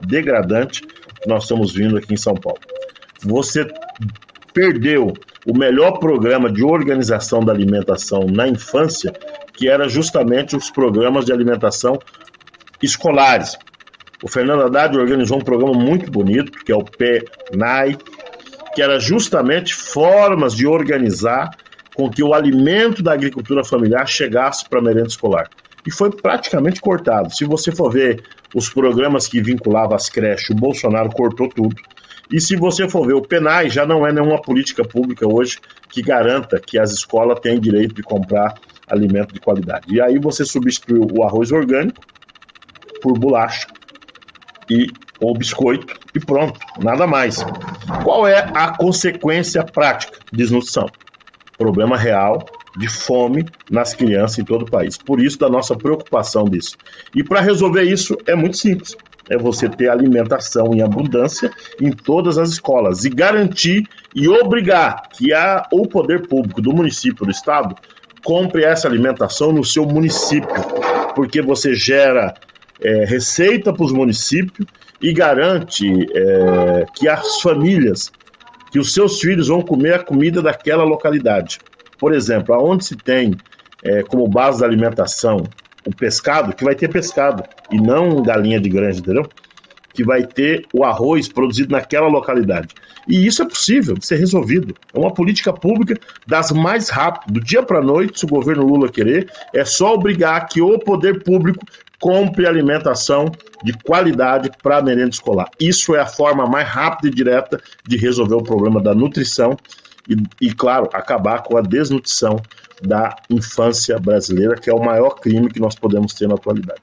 degradante que nós estamos vindo aqui em São Paulo. Você perdeu o melhor programa de organização da alimentação na infância que era justamente os programas de alimentação escolares. O Fernando Haddad organizou um programa muito bonito, que é o PNAI, que era justamente formas de organizar com que o alimento da agricultura familiar chegasse para a merenda escolar. E foi praticamente cortado. Se você for ver os programas que vinculavam as creches, o Bolsonaro cortou tudo. E se você for ver o PENAI, já não é nenhuma política pública hoje que garanta que as escolas têm direito de comprar alimento de qualidade. E aí você substituiu o arroz orgânico por bolacha e ou biscoito e pronto, nada mais. Qual é a consequência prática? Desnutrição. Problema real de fome nas crianças em todo o país. Por isso da nossa preocupação disso. E para resolver isso é muito simples. É você ter alimentação em abundância em todas as escolas e garantir e obrigar que a, o poder público do município, do estado, compre essa alimentação no seu município, porque você gera é, receita para os municípios e garante é, que as famílias, que os seus filhos vão comer a comida daquela localidade. Por exemplo, aonde se tem é, como base da alimentação o pescado, que vai ter pescado e não galinha de granja, entendeu? Que vai ter o arroz produzido naquela localidade. E isso é possível de ser resolvido. É uma política pública das mais rápidas. Do dia para a noite, se o governo Lula querer, é só obrigar que o poder público compre alimentação de qualidade para a merenda escolar. Isso é a forma mais rápida e direta de resolver o problema da nutrição e, e, claro, acabar com a desnutrição da infância brasileira, que é o maior crime que nós podemos ter na atualidade.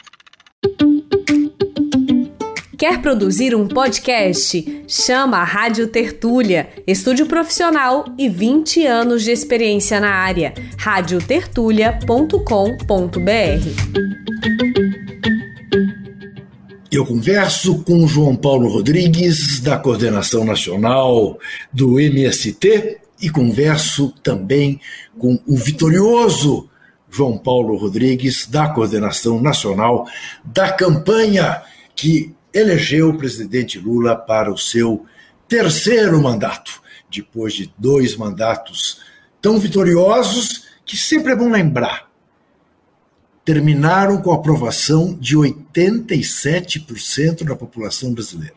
Quer produzir um podcast? Chama a Rádio Tertúlia, estúdio profissional e 20 anos de experiência na área. radiotertulia.com.br eu converso com João Paulo Rodrigues, da Coordenação Nacional do MST, e converso também com o vitorioso João Paulo Rodrigues, da Coordenação Nacional da campanha que elegeu o presidente Lula para o seu terceiro mandato, depois de dois mandatos tão vitoriosos que sempre é bom lembrar terminaram com a aprovação de 87% da população brasileira.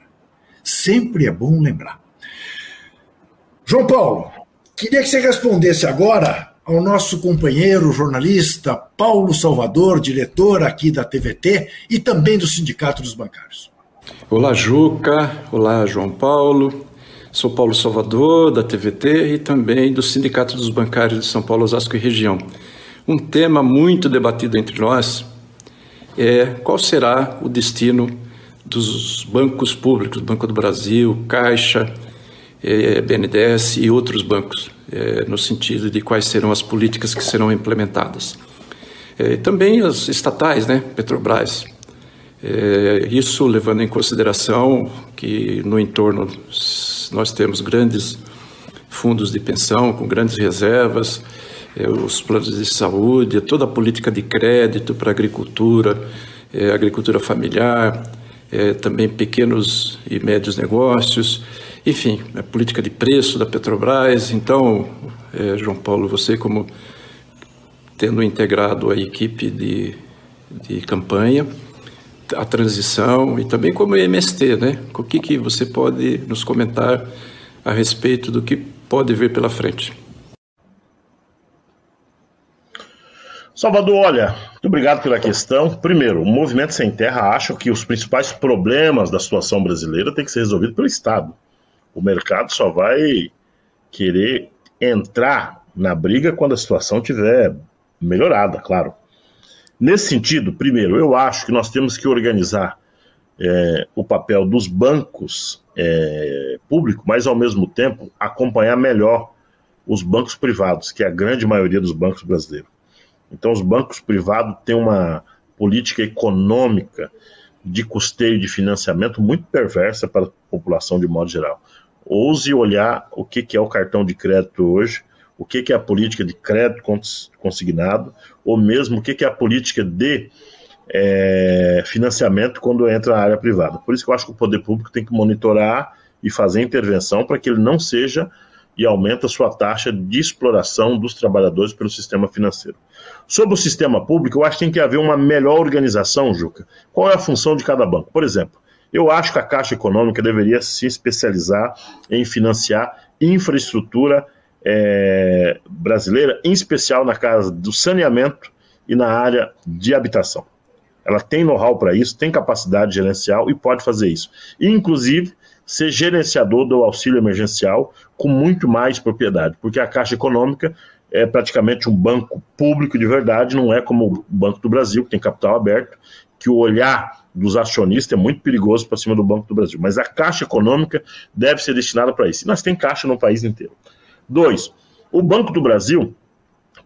Sempre é bom lembrar. João Paulo, queria que você respondesse agora ao nosso companheiro jornalista Paulo Salvador, diretor aqui da TVT e também do Sindicato dos Bancários. Olá, Juca. Olá, João Paulo. Sou Paulo Salvador, da TVT e também do Sindicato dos Bancários de São Paulo, Osasco e região. Um tema muito debatido entre nós é qual será o destino dos bancos públicos, Banco do Brasil, Caixa, é, BNDES e outros bancos, é, no sentido de quais serão as políticas que serão implementadas. É, também as estatais, né, Petrobras. Isso levando em consideração que no entorno nós temos grandes fundos de pensão com grandes reservas, os planos de saúde, toda a política de crédito para agricultura, agricultura familiar, também pequenos e médios negócios, enfim, a política de preço da Petrobras. Então, é, João Paulo, você como tendo integrado a equipe de, de campanha, a transição e também como MST, né? O que, que você pode nos comentar a respeito do que pode vir pela frente? Salvador, olha, muito obrigado pela questão. Primeiro, o Movimento Sem Terra acha que os principais problemas da situação brasileira têm que ser resolvidos pelo Estado. O mercado só vai querer entrar na briga quando a situação tiver melhorada, claro. Nesse sentido, primeiro, eu acho que nós temos que organizar é, o papel dos bancos é, públicos, mas ao mesmo tempo acompanhar melhor os bancos privados, que é a grande maioria dos bancos brasileiros. Então, os bancos privados têm uma política econômica de custeio de financiamento muito perversa para a população de modo geral. Ouse olhar o que, é o cartão de crédito hoje, o que, é a política de crédito consignado, ou mesmo o que, é a política de é, financiamento quando entra na área privada. Por isso que eu acho que o poder público tem que monitorar e fazer intervenção para que ele não seja e aumenta sua taxa de exploração dos trabalhadores pelo sistema financeiro. Sobre o sistema público, eu acho que tem que haver uma melhor organização, Juca. Qual é a função de cada banco? Por exemplo, eu acho que a Caixa Econômica deveria se especializar em financiar infraestrutura é, brasileira, em especial na casa do saneamento e na área de habitação. Ela tem know-how para isso, tem capacidade gerencial e pode fazer isso. E, inclusive, ser gerenciador do auxílio emergencial com muito mais propriedade, porque a Caixa Econômica é praticamente um banco público de verdade, não é como o Banco do Brasil, que tem capital aberto, que o olhar dos acionistas é muito perigoso para cima do Banco do Brasil. Mas a Caixa Econômica deve ser destinada para isso. E nós temos caixa no país inteiro. Dois, o Banco do Brasil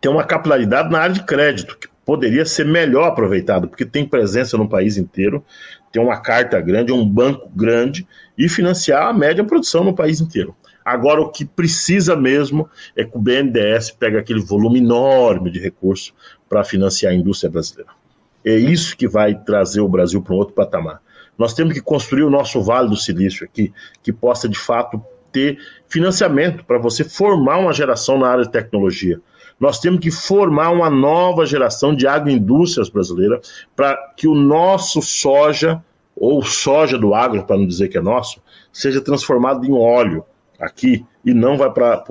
tem uma capilaridade na área de crédito, que poderia ser melhor aproveitado, porque tem presença no país inteiro, ter uma carta grande, um banco grande e financiar a média produção no país inteiro. Agora, o que precisa mesmo é que o BNDES pegue aquele volume enorme de recursos para financiar a indústria brasileira. É isso que vai trazer o Brasil para um outro patamar. Nós temos que construir o nosso Vale do Silício aqui, que possa de fato ter financiamento para você formar uma geração na área de tecnologia. Nós temos que formar uma nova geração de agroindústrias brasileiras para que o nosso soja, ou soja do agro, para não dizer que é nosso, seja transformado em óleo aqui e não vai para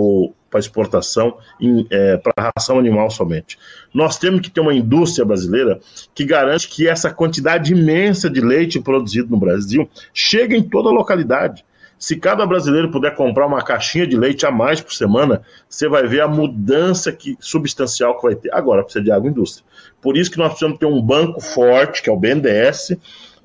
exportação, é, para ração animal somente. Nós temos que ter uma indústria brasileira que garante que essa quantidade imensa de leite produzido no Brasil chegue em toda a localidade. Se cada brasileiro puder comprar uma caixinha de leite a mais por semana, você vai ver a mudança que, substancial que vai ter. Agora precisa de agroindústria. Por isso que nós precisamos ter um banco forte, que é o BNDES,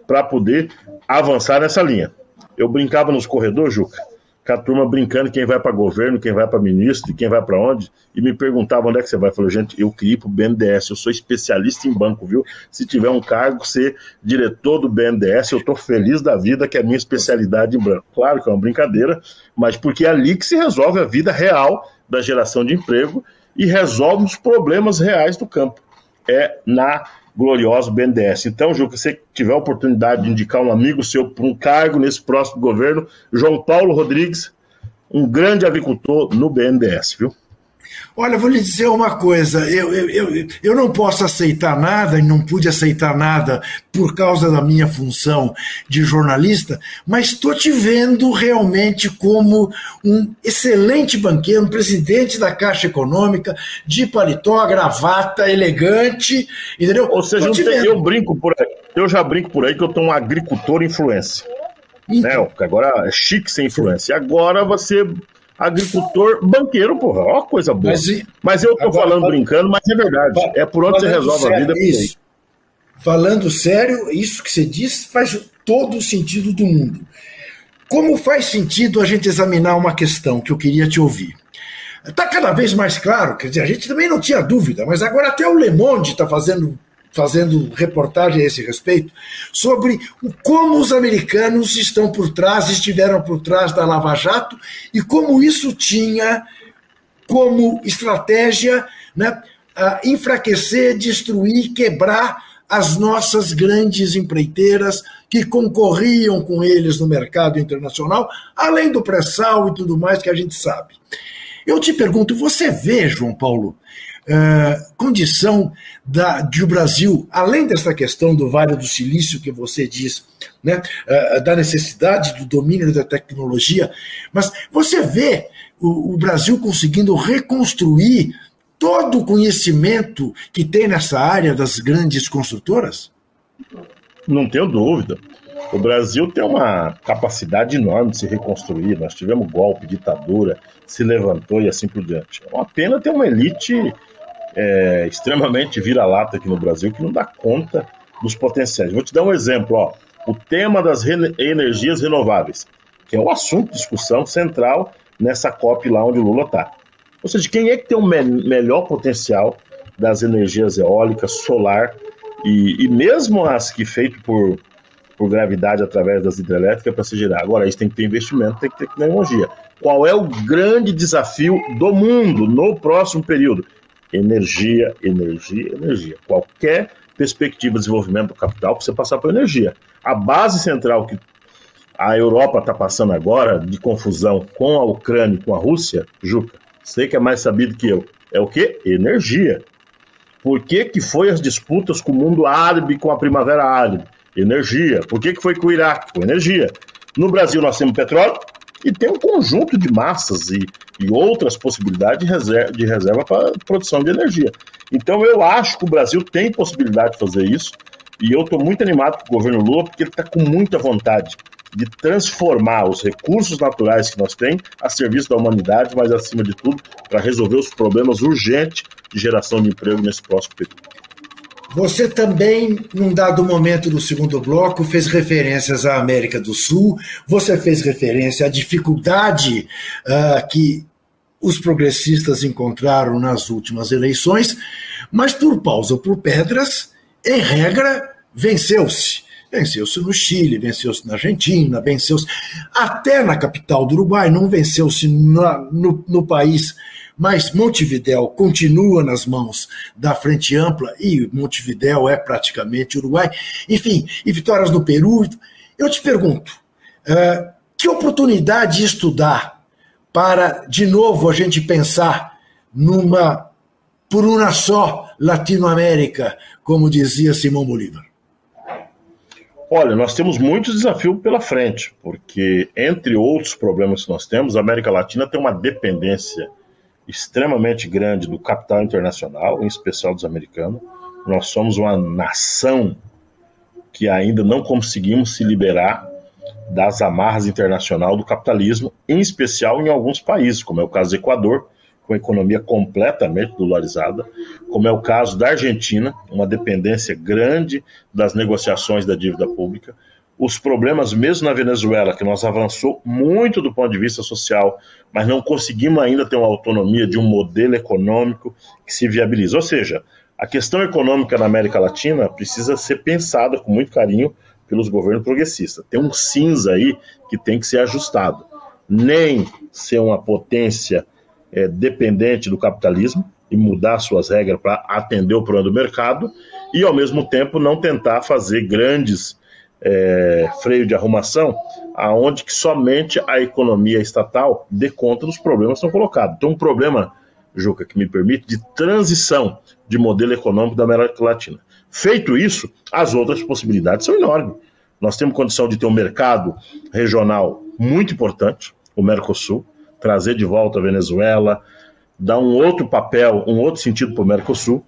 para poder avançar nessa linha. Eu brincava nos corredores, Juca, com a turma brincando quem vai para governo, quem vai para ministro, quem vai para onde, e me perguntava onde é que você vai. Eu falei, gente, eu queria ir para o BNDES, eu sou especialista em banco, viu? Se tiver um cargo, ser diretor do BNDES, eu estou feliz da vida, que é a minha especialidade em banco. Claro que é uma brincadeira, mas porque é ali que se resolve a vida real da geração de emprego e resolve os problemas reais do campo. É na glorioso BNDES. Então, Ju, que você tiver a oportunidade de indicar um amigo seu para um cargo nesse próximo governo, João Paulo Rodrigues, um grande agricultor no BNDES, viu? Olha, vou lhe dizer uma coisa: eu, eu, eu, eu não posso aceitar nada e não pude aceitar nada por causa da minha função de jornalista, mas estou te vendo realmente como um excelente banqueiro, um presidente da Caixa Econômica, de paletó, gravata, elegante, entendeu? Ou seja, eu brinco por aí, eu já brinco por aí que eu estou um agricultor influência. Então. Né? Agora é chique ser influência. Agora você agricultor banqueiro, porra. Ó, coisa boa. Mas, mas eu tô agora, falando brincando, mas é verdade. É por onde você resolve sério, a vida. Isso. Falando sério, isso que você disse faz todo o sentido do mundo. Como faz sentido a gente examinar uma questão que eu queria te ouvir? Está cada vez mais claro, quer dizer, a gente também não tinha dúvida, mas agora até o Le Monde está fazendo fazendo reportagem a esse respeito, sobre como os americanos estão por trás, estiveram por trás da Lava Jato e como isso tinha como estratégia né, enfraquecer, destruir, quebrar as nossas grandes empreiteiras que concorriam com eles no mercado internacional, além do pré-sal e tudo mais que a gente sabe. Eu te pergunto, você vê, João Paulo, uh, condição da, de o Brasil, além dessa questão do Vale do Silício que você diz, né, uh, da necessidade do domínio da tecnologia, mas você vê o, o Brasil conseguindo reconstruir todo o conhecimento que tem nessa área das grandes construtoras? Não tenho dúvida. O Brasil tem uma capacidade enorme de se reconstruir. Nós tivemos golpe, ditadura, se levantou e assim por diante. É uma pena ter uma elite é, extremamente vira-lata aqui no Brasil que não dá conta dos potenciais. Vou te dar um exemplo, ó. O tema das re energias renováveis, que é o assunto de discussão central nessa COP lá onde o Lula está. Ou seja, quem é que tem o me melhor potencial das energias eólicas, solar e, e mesmo as que feitas por, por gravidade através das hidrelétricas para se gerar. Agora, isso tem que ter investimento, tem que ter tecnologia. Qual é o grande desafio do mundo no próximo período? Energia, energia, energia. Qualquer perspectiva de desenvolvimento do capital precisa passar por energia. A base central que a Europa está passando agora, de confusão com a Ucrânia e com a Rússia, Juca, sei que é mais sabido que eu, é o que? Energia. Por que, que foi as disputas com o mundo árabe, com a Primavera Árabe? Energia. Por que, que foi com o Iraque? Com energia. No Brasil nós temos petróleo e tem um conjunto de massas e e outras possibilidades de reserva, de reserva para produção de energia. Então eu acho que o Brasil tem possibilidade de fazer isso e eu estou muito animado com o governo Lula porque ele está com muita vontade de transformar os recursos naturais que nós temos a serviço da humanidade, mas acima de tudo para resolver os problemas urgentes de geração de emprego nesse próximo período. Você também, num dado momento do segundo bloco, fez referências à América do Sul, você fez referência à dificuldade uh, que os progressistas encontraram nas últimas eleições, mas por pausa ou por pedras, em regra, venceu-se. Venceu-se no Chile, venceu-se na Argentina, venceu-se até na capital do Uruguai, não venceu-se no, no país mas Montevidéu continua nas mãos da Frente Ampla e Montevidéu é praticamente Uruguai, enfim, e vitórias no Peru. Eu te pergunto, uh, que oportunidade dá para, de novo, a gente pensar numa, por uma só Latinoamérica, como dizia Simão Bolívar? Olha, nós temos muitos desafios pela frente, porque, entre outros problemas que nós temos, a América Latina tem uma dependência extremamente grande do capital internacional, em especial dos americanos. Nós somos uma nação que ainda não conseguimos se liberar das amarras internacionais do capitalismo, em especial em alguns países, como é o caso do Equador, com a economia completamente dolarizada, como é o caso da Argentina, uma dependência grande das negociações da dívida pública, os problemas mesmo na Venezuela, que nós avançou muito do ponto de vista social, mas não conseguimos ainda ter uma autonomia de um modelo econômico que se viabiliza. Ou seja, a questão econômica na América Latina precisa ser pensada com muito carinho pelos governos progressistas. Tem um cinza aí que tem que ser ajustado. Nem ser uma potência é, dependente do capitalismo e mudar suas regras para atender o problema do mercado, e ao mesmo tempo não tentar fazer grandes é, freio de arrumação, aonde que somente a economia estatal dê conta dos problemas que são colocados. Então, um problema, Juca, que me permite, de transição de modelo econômico da América Latina. Feito isso, as outras possibilidades são enormes. Nós temos condição de ter um mercado regional muito importante, o Mercosul, trazer de volta a Venezuela, dar um outro papel, um outro sentido para o Mercosul.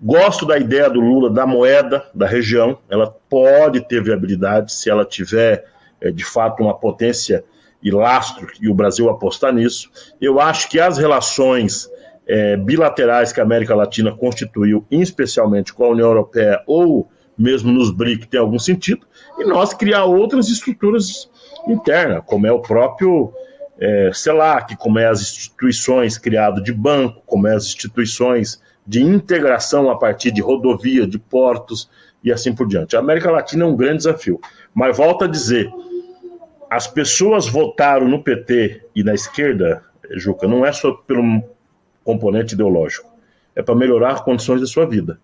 Gosto da ideia do Lula da moeda da região, ela pode ter viabilidade se ela tiver é, de fato uma potência e lastro e o Brasil apostar nisso. Eu acho que as relações é, bilaterais que a América Latina constituiu, especialmente com a União Europeia ou mesmo nos BRIC, tem algum sentido, e nós criar outras estruturas internas, como é o próprio é, CELAC, como é as instituições criadas de banco, como é as instituições de integração a partir de rodovia, de portos e assim por diante. A América Latina é um grande desafio. Mas volto a dizer, as pessoas votaram no PT e na esquerda, Juca, não é só pelo componente ideológico, é para melhorar as condições da sua vida.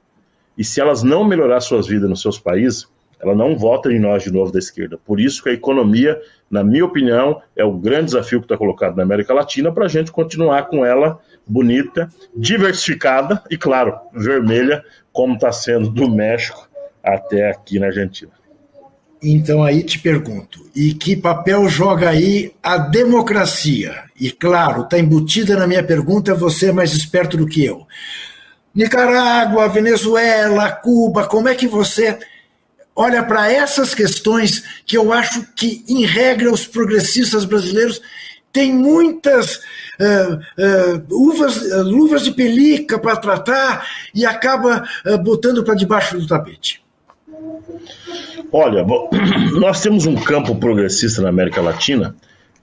E se elas não melhorar suas vidas nos seus países, ela não vota em nós de novo da esquerda. Por isso que a economia, na minha opinião, é o grande desafio que está colocado na América Latina para a gente continuar com ela bonita, diversificada e, claro, vermelha, como está sendo do México até aqui na Argentina. Então aí te pergunto, e que papel joga aí a democracia? E claro, está embutida na minha pergunta, você é mais esperto do que eu. Nicarágua, Venezuela, Cuba, como é que você olha para essas questões que eu acho que, em regra, os progressistas brasileiros têm muitas uh, uh, uvas, uh, luvas de pelica para tratar e acaba botando para debaixo do tapete. Olha, nós temos um campo progressista na América Latina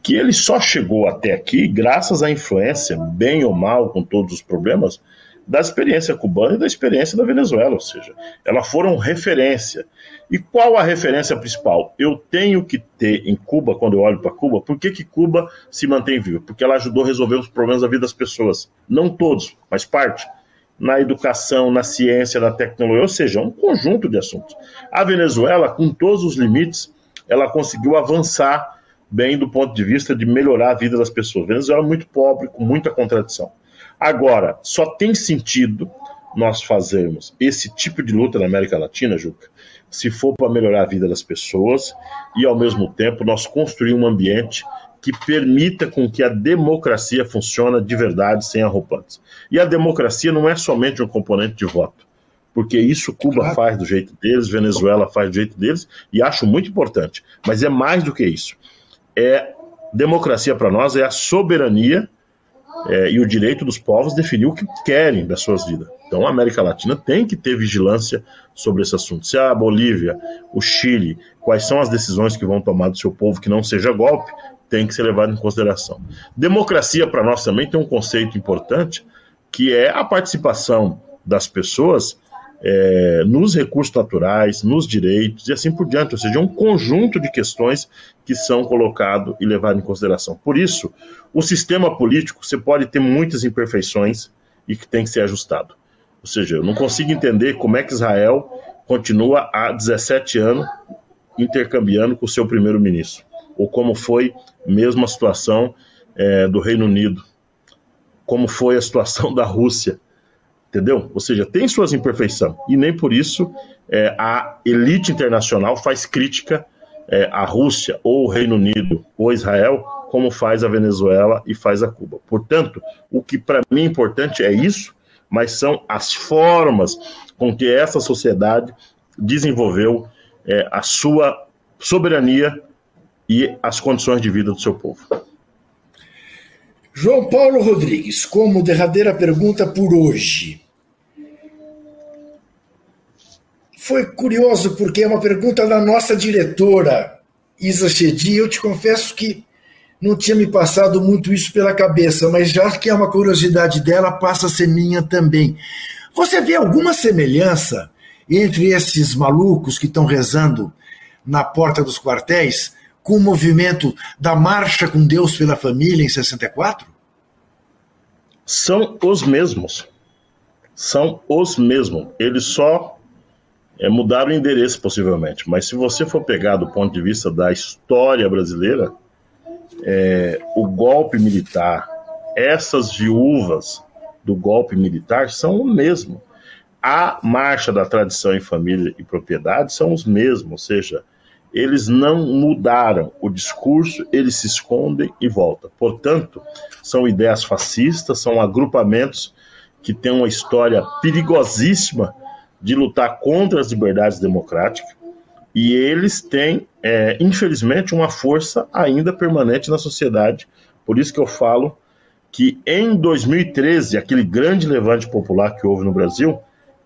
que ele só chegou até aqui graças à influência, bem ou mal, com todos os problemas, da experiência cubana e da experiência da Venezuela, ou seja, elas foram referência. E qual a referência principal? Eu tenho que ter em Cuba, quando eu olho para Cuba, por que, que Cuba se mantém viva? Porque ela ajudou a resolver os problemas da vida das pessoas. Não todos, mas parte. Na educação, na ciência, na tecnologia, ou seja, um conjunto de assuntos. A Venezuela, com todos os limites, ela conseguiu avançar bem do ponto de vista de melhorar a vida das pessoas. A Venezuela é muito pobre, com muita contradição. Agora, só tem sentido nós fazermos esse tipo de luta na América Latina, Juca, se for para melhorar a vida das pessoas e, ao mesmo tempo, nós construir um ambiente que permita com que a democracia funcione de verdade, sem arropantes. E a democracia não é somente um componente de voto, porque isso Cuba claro. faz do jeito deles, Venezuela faz do jeito deles, e acho muito importante. Mas é mais do que isso. É democracia para nós é a soberania é, e o direito dos povos definir o que querem das suas vidas. Então a América Latina tem que ter vigilância sobre esse assunto. Se a Bolívia, o Chile, quais são as decisões que vão tomar do seu povo que não seja golpe, tem que ser levado em consideração. Democracia para nós também tem um conceito importante que é a participação das pessoas é, nos recursos naturais, nos direitos e assim por diante. Ou seja, é um conjunto de questões que são colocados e levados em consideração. Por isso, o sistema político, você pode ter muitas imperfeições e que tem que ser ajustado. Ou seja, eu não consigo entender como é que Israel continua há 17 anos intercambiando com o seu primeiro-ministro, ou como foi mesmo a situação é, do Reino Unido, como foi a situação da Rússia, entendeu? Ou seja, tem suas imperfeições, e nem por isso é, a elite internacional faz crítica é, à Rússia, ou o Reino Unido, ou Israel, como faz a Venezuela e faz a Cuba. Portanto, o que para mim é importante é isso, mas são as formas com que essa sociedade desenvolveu é, a sua soberania e as condições de vida do seu povo. João Paulo Rodrigues, como derradeira pergunta por hoje. Foi curioso porque é uma pergunta da nossa diretora, Isa Chedi. Eu te confesso que não tinha me passado muito isso pela cabeça, mas já que é uma curiosidade dela, passa a ser minha também. Você vê alguma semelhança entre esses malucos que estão rezando na porta dos quartéis com o movimento da Marcha com Deus pela Família em 64? São os mesmos. São os mesmos. Eles só é, mudaram o endereço, possivelmente. Mas se você for pegar do ponto de vista da história brasileira, é, o golpe militar, essas viúvas do golpe militar são o mesmo. A marcha da tradição em família e propriedade são os mesmos, ou seja, eles não mudaram o discurso, eles se escondem e voltam. Portanto, são ideias fascistas, são agrupamentos que têm uma história perigosíssima de lutar contra as liberdades democráticas e eles têm, é, infelizmente, uma força ainda permanente na sociedade. Por isso que eu falo que em 2013, aquele grande levante popular que houve no Brasil,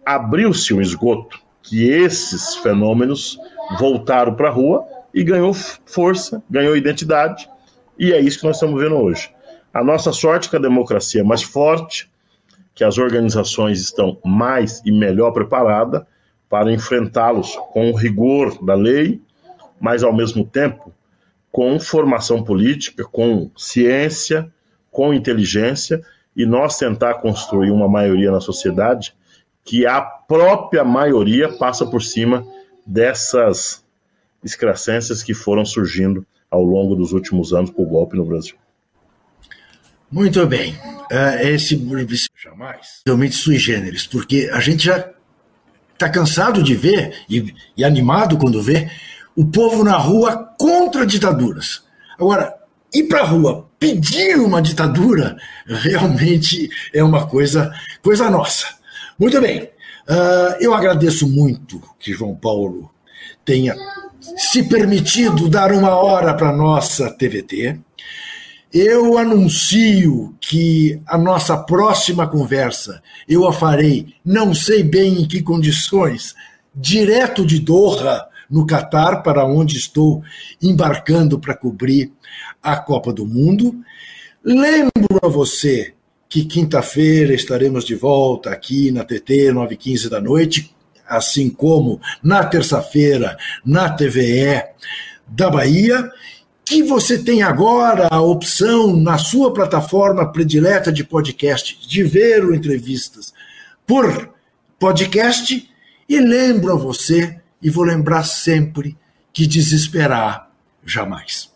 abriu-se um esgoto que esses fenômenos voltaram para a rua e ganhou força, ganhou identidade, e é isso que nós estamos vendo hoje. A nossa sorte é que a democracia é mais forte, que as organizações estão mais e melhor preparadas, para enfrentá-los com o rigor da lei, mas ao mesmo tempo com formação política, com ciência, com inteligência e nós tentar construir uma maioria na sociedade que a própria maioria passa por cima dessas excrescências que foram surgindo ao longo dos últimos anos com o golpe no Brasil. Muito bem. Uh, esse jamais realmente sui generis, porque a gente já está cansado de ver e, e animado quando vê o povo na rua contra ditaduras. Agora, ir para a rua pedir uma ditadura realmente é uma coisa, coisa nossa. Muito bem. Uh, eu agradeço muito que João Paulo tenha se permitido dar uma hora para a nossa TVT. Eu anuncio que a nossa próxima conversa eu a farei, não sei bem em que condições, direto de Doha, no Catar, para onde estou embarcando para cobrir a Copa do Mundo. Lembro a você que quinta-feira estaremos de volta aqui na TT 9h15 da noite, assim como na terça-feira na TVE da Bahia que você tem agora a opção na sua plataforma predileta de podcast de ver o entrevistas por podcast e lembro a você e vou lembrar sempre que desesperar jamais.